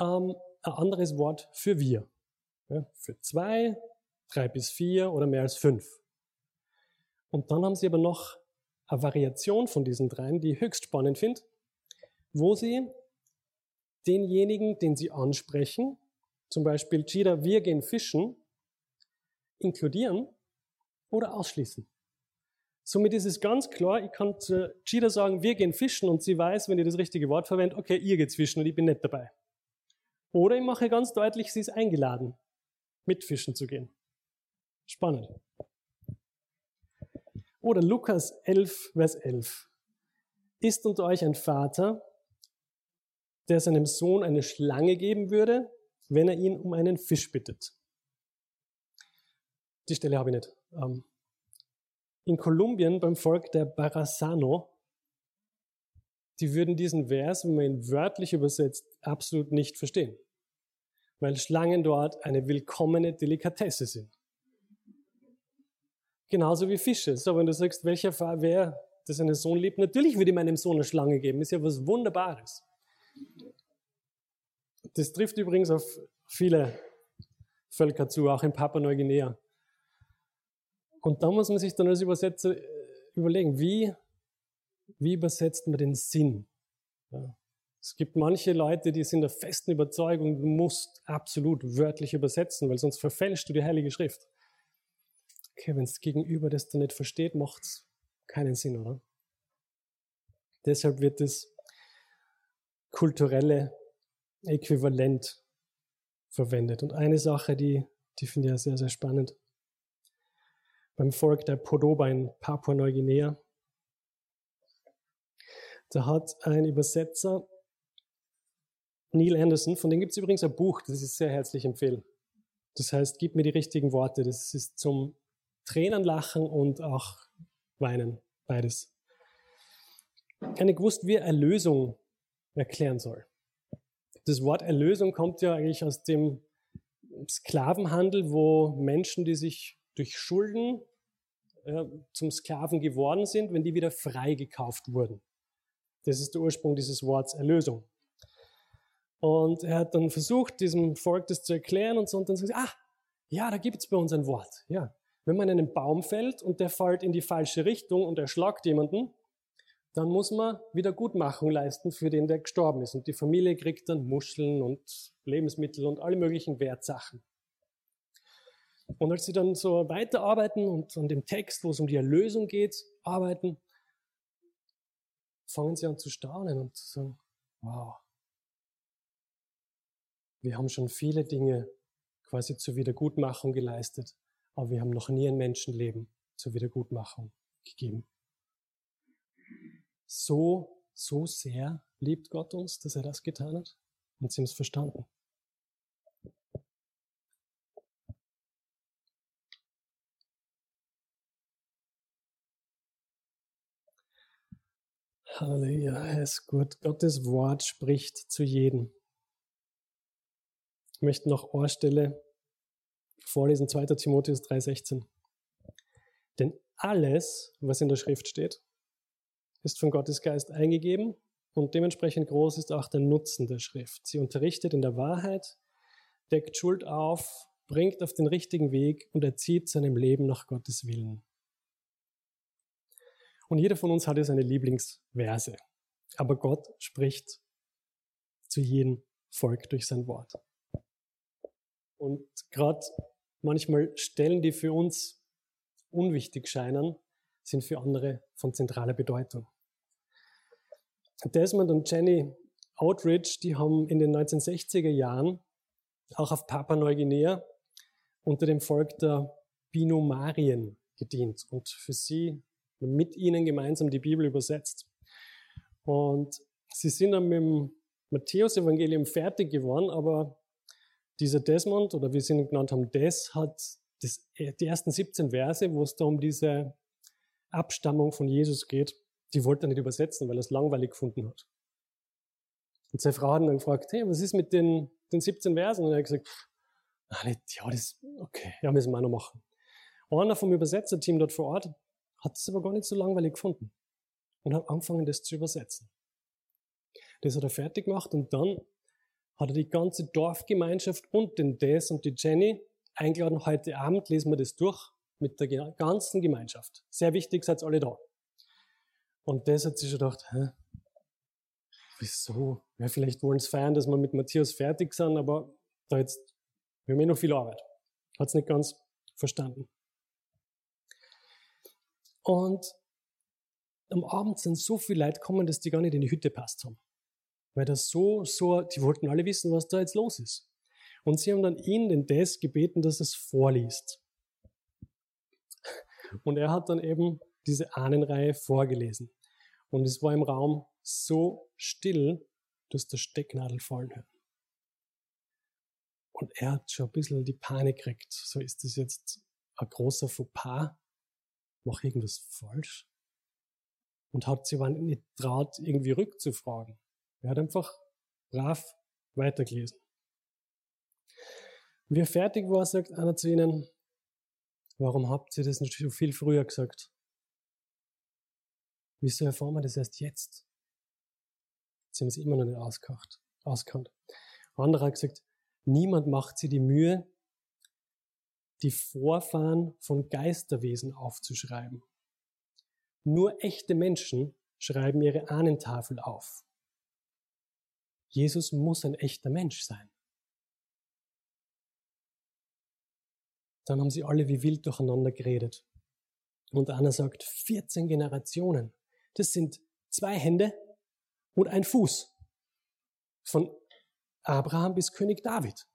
ähm, ein anderes Wort für wir. Ja, für zwei, drei bis vier oder mehr als fünf. Und dann haben sie aber noch eine Variation von diesen dreien, die ich höchst spannend finde, wo sie denjenigen, den sie ansprechen, zum Beispiel, Gida, wir gehen fischen, inkludieren oder ausschließen. Somit ist es ganz klar, ich kann zu Gida sagen, wir gehen fischen und sie weiß, wenn ich das richtige Wort verwende, okay, ihr geht fischen und ich bin nicht dabei. Oder ich mache ganz deutlich, sie ist eingeladen, mit fischen zu gehen. Spannend. Oder Lukas 11, Vers 11. Ist unter euch ein Vater, der seinem Sohn eine Schlange geben würde, wenn er ihn um einen Fisch bittet? Die Stelle habe ich nicht. Ähm, in Kolumbien beim Volk der Barasano, die würden diesen Vers, wenn man ihn wörtlich übersetzt, absolut nicht verstehen. Weil Schlangen dort eine willkommene Delikatesse sind. Genauso wie Fische. So, wenn du sagst, welcher wer das seinen Sohn liebt, natürlich würde ich meinem Sohn eine Schlange geben. Ist ja was Wunderbares. Das trifft übrigens auf viele Völker zu, auch in Papua-Neuguinea. Und da muss man sich dann als Übersetzer äh, überlegen, wie, wie übersetzt man den Sinn? Ja. Es gibt manche Leute, die sind der festen Überzeugung, du musst absolut wörtlich übersetzen, weil sonst verfälschst du die Heilige Schrift. Okay, wenn das Gegenüber das dann nicht versteht, macht es keinen Sinn, oder? Deshalb wird das kulturelle Äquivalent verwendet. Und eine Sache, die, die finde ich ja sehr, sehr spannend. Beim Volk der Podoba in Papua-Neuguinea, da hat ein Übersetzer, Neil Anderson, von dem gibt es übrigens ein Buch, das ich sehr herzlich empfehle. Das heißt, gib mir die richtigen Worte. Das ist zum Tränen lachen und auch weinen, beides. Ich habe gewusst, wie Erlösung erklären soll. Das Wort Erlösung kommt ja eigentlich aus dem Sklavenhandel, wo Menschen, die sich durch Schulden äh, zum Sklaven geworden sind, wenn die wieder frei gekauft wurden. Das ist der Ursprung dieses Wortes Erlösung. Und er hat dann versucht, diesem Volk das zu erklären und so, und dann sagt er, ah, ja, da gibt es bei uns ein Wort. Ja, wenn man in einen Baum fällt und der fällt in die falsche Richtung und erschlagt jemanden, dann muss man Wiedergutmachung leisten für den, der gestorben ist. Und die Familie kriegt dann Muscheln und Lebensmittel und alle möglichen Wertsachen. Und als sie dann so weiterarbeiten und an dem Text, wo es um die Erlösung geht, arbeiten, fangen sie an zu staunen und zu sagen, wow, wir haben schon viele Dinge quasi zur Wiedergutmachung geleistet, aber wir haben noch nie ein Menschenleben zur Wiedergutmachung gegeben so, so sehr liebt Gott uns, dass er das getan hat? Und sie haben es verstanden. Halleluja, er ist gut. Gottes Wort spricht zu jedem. Ich möchte noch eine Stelle vorlesen, 2. Timotheus 3,16. Denn alles, was in der Schrift steht, ist von Gottes Geist eingegeben und dementsprechend groß ist auch der Nutzen der Schrift. Sie unterrichtet in der Wahrheit, deckt Schuld auf, bringt auf den richtigen Weg und erzieht seinem Leben nach Gottes Willen. Und jeder von uns hat ja seine Lieblingsverse. Aber Gott spricht zu jedem Volk durch sein Wort. Und gerade manchmal Stellen, die für uns unwichtig scheinen, sind für andere von zentraler Bedeutung. Desmond und Jenny Outridge, die haben in den 1960er Jahren auch auf Papua-Neuguinea unter dem Volk der Binomarien gedient und für sie mit ihnen gemeinsam die Bibel übersetzt. Und sie sind dann mit dem Matthäus-Evangelium fertig geworden, aber dieser Desmond, oder wie sie ihn genannt haben, Des, hat das, die ersten 17 Verse, wo es da um diese Abstammung von Jesus geht, die wollte er nicht übersetzen, weil er es langweilig gefunden hat. Und seine Frau hat dann gefragt, hey, was ist mit den, den 17 Versen? Und er hat gesagt, ah, nicht, ja, das, okay, ja, müssen wir auch noch machen. Einer vom Übersetzerteam dort vor Ort hat es aber gar nicht so langweilig gefunden und hat angefangen, das zu übersetzen. Das hat er fertig gemacht und dann hat er die ganze Dorfgemeinschaft und den Des und die Jenny eingeladen, heute Abend lesen wir das durch mit der ganzen Gemeinschaft. Sehr wichtig, seid alle da. Und das hat sich schon gedacht, hä? Wieso? Ja, vielleicht wollen sie feiern, dass wir mit Matthias fertig sind, aber da jetzt, wir haben eh noch viel Arbeit. Hat es nicht ganz verstanden. Und am Abend sind so viele Leute gekommen, dass die gar nicht in die Hütte passt haben. Weil das so, so, die wollten alle wissen, was da jetzt los ist. Und sie haben dann ihn, den Des, gebeten, dass er es vorliest. Und er hat dann eben diese Ahnenreihe vorgelesen. Und es war im Raum so still, dass der Stecknadel fallen hört. Und er hat schon ein bisschen die Panik gekriegt. So ist das jetzt ein großer Fauxpas? Mach irgendwas falsch? und hat sich aber nicht traut, irgendwie rückzufragen. Er hat einfach brav weitergelesen. Wie er fertig war, sagt einer zu ihnen, warum habt ihr das nicht schon viel früher gesagt? Wieso erfahren wir das erst jetzt? Sie haben es immer noch nicht ausgekannt. anderer hat gesagt, niemand macht sich die Mühe, die Vorfahren von Geisterwesen aufzuschreiben. Nur echte Menschen schreiben ihre Ahnentafel auf. Jesus muss ein echter Mensch sein. Dann haben sie alle wie wild durcheinander geredet. Und einer sagt, 14 Generationen. Das sind zwei Hände und ein Fuß. Von Abraham bis König David.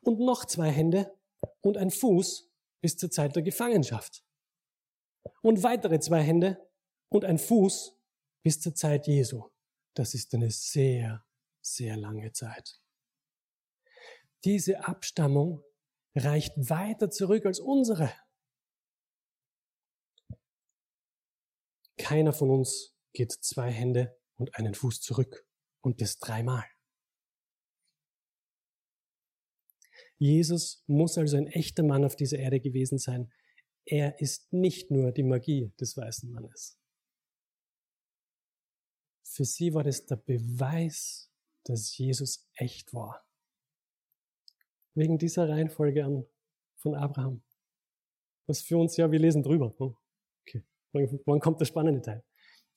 Und noch zwei Hände und ein Fuß bis zur Zeit der Gefangenschaft. Und weitere zwei Hände und ein Fuß bis zur Zeit Jesu. Das ist eine sehr, sehr lange Zeit. Diese Abstammung reicht weiter zurück als unsere. Keiner von uns geht zwei Hände und einen Fuß zurück und das dreimal. Jesus muss also ein echter Mann auf dieser Erde gewesen sein. Er ist nicht nur die Magie des weißen Mannes. Für sie war das der Beweis, dass Jesus echt war. Wegen dieser Reihenfolge an von Abraham. Was für uns ja, wir lesen drüber. Hm? Okay, wann kommt der spannende Teil?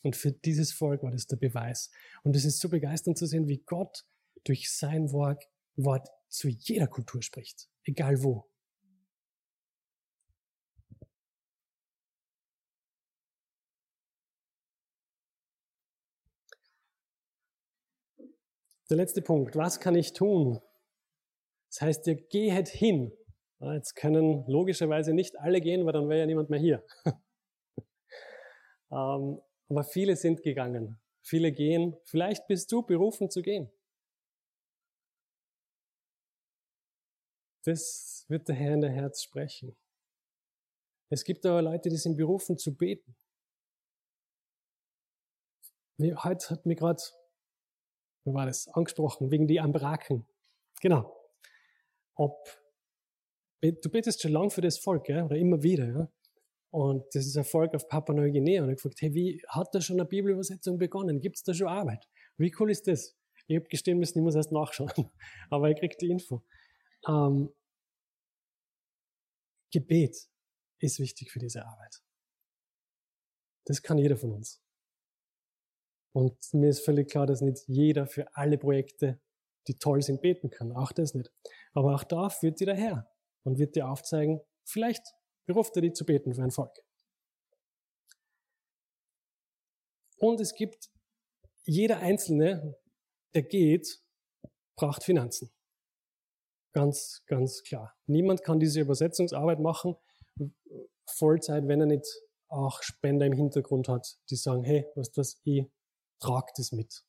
Und für dieses Volk war das der Beweis. Und es ist so begeisternd zu sehen, wie Gott durch sein Wort, Wort zu jeder Kultur spricht, egal wo. Der letzte Punkt. Was kann ich tun? Das heißt, ihr gehet hin. Jetzt können logischerweise nicht alle gehen, weil dann wäre ja niemand mehr hier. Ähm, aber viele sind gegangen. Viele gehen. Vielleicht bist du berufen zu gehen. Das wird der Herr in der Herz sprechen. Es gibt aber Leute, die sind berufen zu beten. Heute hat mir gerade, wie war das, angesprochen, wegen die Ambraken. Genau. Ob, du betest schon lang für das Volk, ja, oder immer wieder, ja. Und das ist ein Volk auf Papua Neuguinea. Und ich gefragt, hey, wie hat da schon eine Bibelübersetzung begonnen? Gibt es da schon Arbeit? Wie cool ist das? Ich habe gestehen müssen, ich muss erst nachschauen. Aber ich krieg die Info. Ähm, Gebet ist wichtig für diese Arbeit. Das kann jeder von uns. Und mir ist völlig klar, dass nicht jeder für alle Projekte, die toll sind, beten kann. Auch das nicht. Aber auch da führt dir der Herr und wird dir aufzeigen, vielleicht beruft er dich zu beten für ein Volk. Und es gibt jeder Einzelne, der geht, braucht Finanzen. Ganz, ganz klar. Niemand kann diese Übersetzungsarbeit machen, Vollzeit, wenn er nicht auch Spender im Hintergrund hat, die sagen, hey, was, ich trage das mit.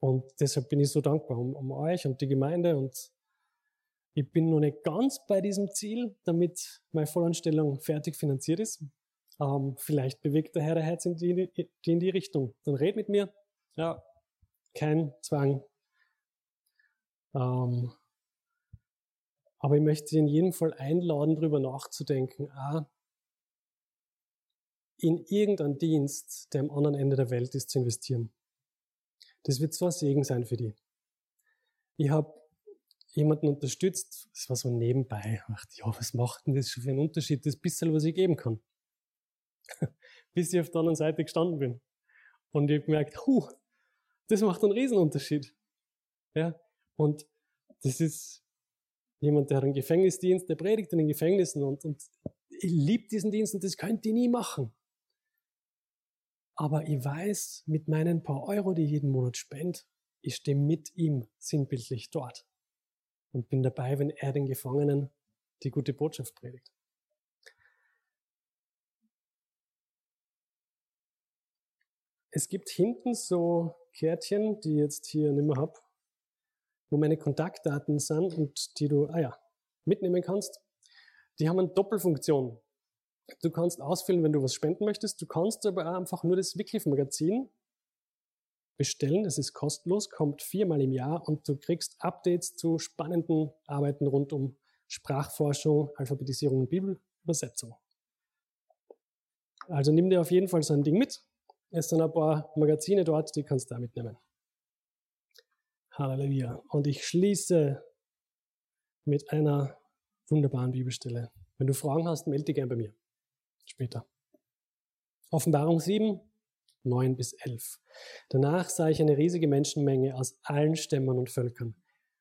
Und deshalb bin ich so dankbar um, um euch und die Gemeinde und ich bin noch nicht ganz bei diesem Ziel, damit meine Vollanstellung fertig finanziert ist. Ähm, vielleicht bewegt der Herr der Herz in die, in die Richtung. Dann red mit mir. Ja, kein Zwang. Ähm, aber ich möchte Sie in jedem Fall einladen, darüber nachzudenken, ah, in irgendeinen Dienst, der am anderen Ende der Welt ist, zu investieren. Das wird zwar Segen sein für die. Ich habe jemanden unterstützt, das war so nebenbei, ich dachte, ja, was macht denn das schon für einen Unterschied, das bisschen, was ich geben kann. Bis ich auf der anderen Seite gestanden bin. Und ich habe gemerkt, huh, das macht einen Riesenunterschied. Ja, und das ist jemand, der hat einen Gefängnisdienst, der predigt in den Gefängnissen und, und ich liebe diesen Dienst und das könnt ihr nie machen. Aber ich weiß, mit meinen paar Euro, die ich jeden Monat spende, ich stehe mit ihm sinnbildlich dort und bin dabei, wenn er den Gefangenen die gute Botschaft predigt. Es gibt hinten so Kärtchen, die ich jetzt hier nicht mehr habe, wo meine Kontaktdaten sind und die du, ah ja, mitnehmen kannst. Die haben eine Doppelfunktion. Du kannst ausfüllen, wenn du was spenden möchtest. Du kannst aber auch einfach nur das Wycliffe-Magazin bestellen. Das ist kostenlos, kommt viermal im Jahr und du kriegst Updates zu spannenden Arbeiten rund um Sprachforschung, Alphabetisierung und Bibelübersetzung. Also nimm dir auf jeden Fall so ein Ding mit. Es sind ein paar Magazine dort, die kannst du da mitnehmen. Halleluja. Und ich schließe mit einer wunderbaren Bibelstelle. Wenn du Fragen hast, melde dich gern bei mir. Später. Offenbarung 7, 9 bis 11. Danach sah ich eine riesige Menschenmenge aus allen Stämmen und Völkern.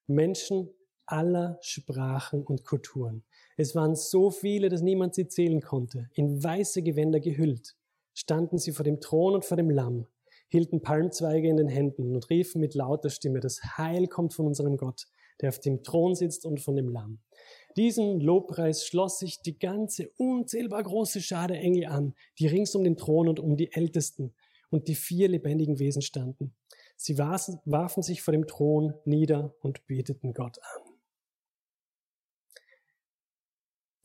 Menschen aller Sprachen und Kulturen. Es waren so viele, dass niemand sie zählen konnte. In weiße Gewänder gehüllt standen sie vor dem Thron und vor dem Lamm, hielten Palmzweige in den Händen und riefen mit lauter Stimme, das Heil kommt von unserem Gott, der auf dem Thron sitzt und von dem Lamm. Diesen Lobpreis schloss sich die ganze unzählbar große Schar der Engel an, die rings um den Thron und um die Ältesten und die vier lebendigen Wesen standen. Sie warfen sich vor dem Thron nieder und beteten Gott an.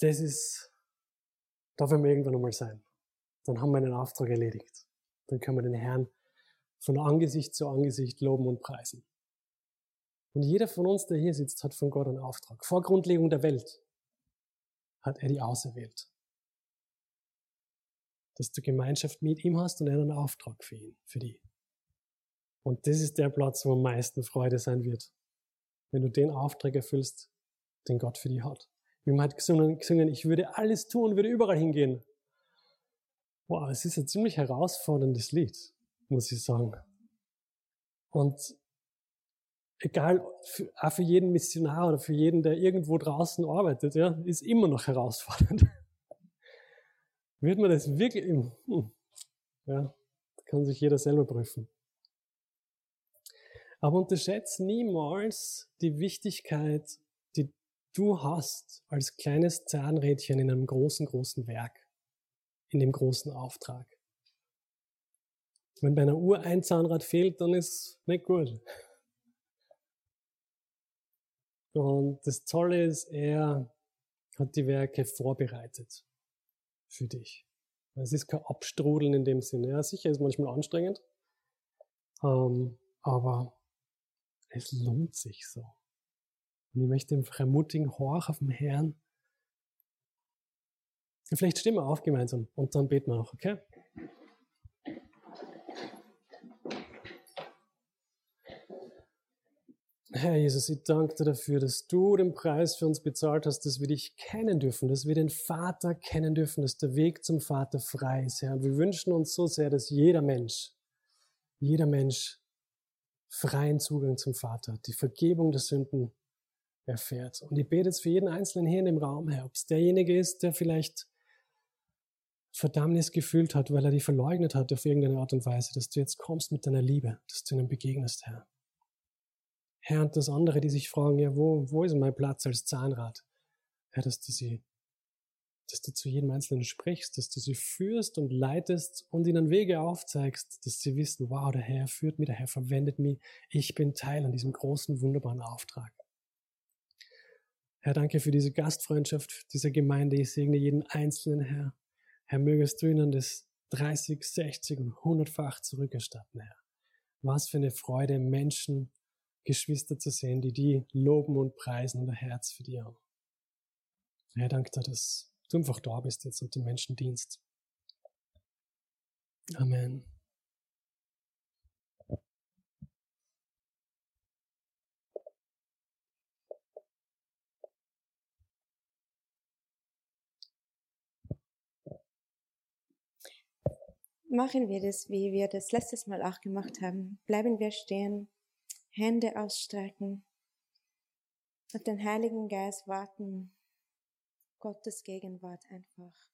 Das ist, da werden wir irgendwann einmal sein. Dann haben wir einen Auftrag erledigt. Dann können wir den Herrn von Angesicht zu Angesicht loben und preisen. Und jeder von uns, der hier sitzt, hat von Gott einen Auftrag. Vor Grundlegung der Welt hat er die auserwählt. Dass du Gemeinschaft mit ihm hast und er einen Auftrag für ihn, für die. Und das ist der Platz, wo am meisten Freude sein wird. Wenn du den Auftrag erfüllst, den Gott für dich hat. Wir haben halt gesungen, gesungen, ich würde alles tun, würde überall hingehen. Wow, es ist ein ziemlich herausforderndes Lied, muss ich sagen. Und egal, für, auch für jeden Missionar oder für jeden, der irgendwo draußen arbeitet, ja, ist immer noch herausfordernd. Wird man das wirklich, hm, ja, kann sich jeder selber prüfen. Aber unterschätzt niemals die Wichtigkeit du hast als kleines Zahnrädchen in einem großen, großen Werk, in dem großen Auftrag. Wenn bei einer Uhr ein Zahnrad fehlt, dann ist nicht gut. Und das Tolle ist, er hat die Werke vorbereitet für dich. Es ist kein Abstrudeln in dem Sinne. Ja, sicher ist manchmal anstrengend, ähm, aber es lohnt sich so. Und ich möchte einfach ermutigen, horch auf den Herrn. Vielleicht stehen wir auf gemeinsam und dann beten wir auch, okay? Herr Jesus, ich danke dir dafür, dass du den Preis für uns bezahlt hast, dass wir dich kennen dürfen, dass wir den Vater kennen dürfen, dass der Weg zum Vater frei ist, Herr. Und wir wünschen uns so sehr, dass jeder Mensch, jeder Mensch freien Zugang zum Vater hat, die Vergebung der Sünden erfährt. Und ich bete jetzt für jeden Einzelnen hier in dem Raum, Herr, ob es derjenige ist, der vielleicht Verdammnis gefühlt hat, weil er die verleugnet hat auf irgendeine Art und Weise, dass du jetzt kommst mit deiner Liebe, dass du ihnen begegnest, Herr. Herr, und das andere, die sich fragen, ja, wo, wo ist mein Platz als Zahnrad? Herr, dass du sie, dass du zu jedem Einzelnen sprichst, dass du sie führst und leitest und ihnen Wege aufzeigst, dass sie wissen, wow, der Herr führt mich, der Herr verwendet mich, ich bin Teil an diesem großen, wunderbaren Auftrag. Herr, danke für diese Gastfreundschaft dieser Gemeinde. Ich segne jeden Einzelnen, Herr. Herr, mögest du ihnen das 30, 60 und 100-fach zurückerstatten, Herr. Was für eine Freude, Menschen, Geschwister zu sehen, die die loben und preisen und ein Herz für die haben. Herr, danke dir, dass du einfach da bist jetzt und den Menschen dienst. Amen. Machen wir das, wie wir das letztes Mal auch gemacht haben. Bleiben wir stehen, Hände ausstrecken, auf den Heiligen Geist warten, Gottes Gegenwart einfach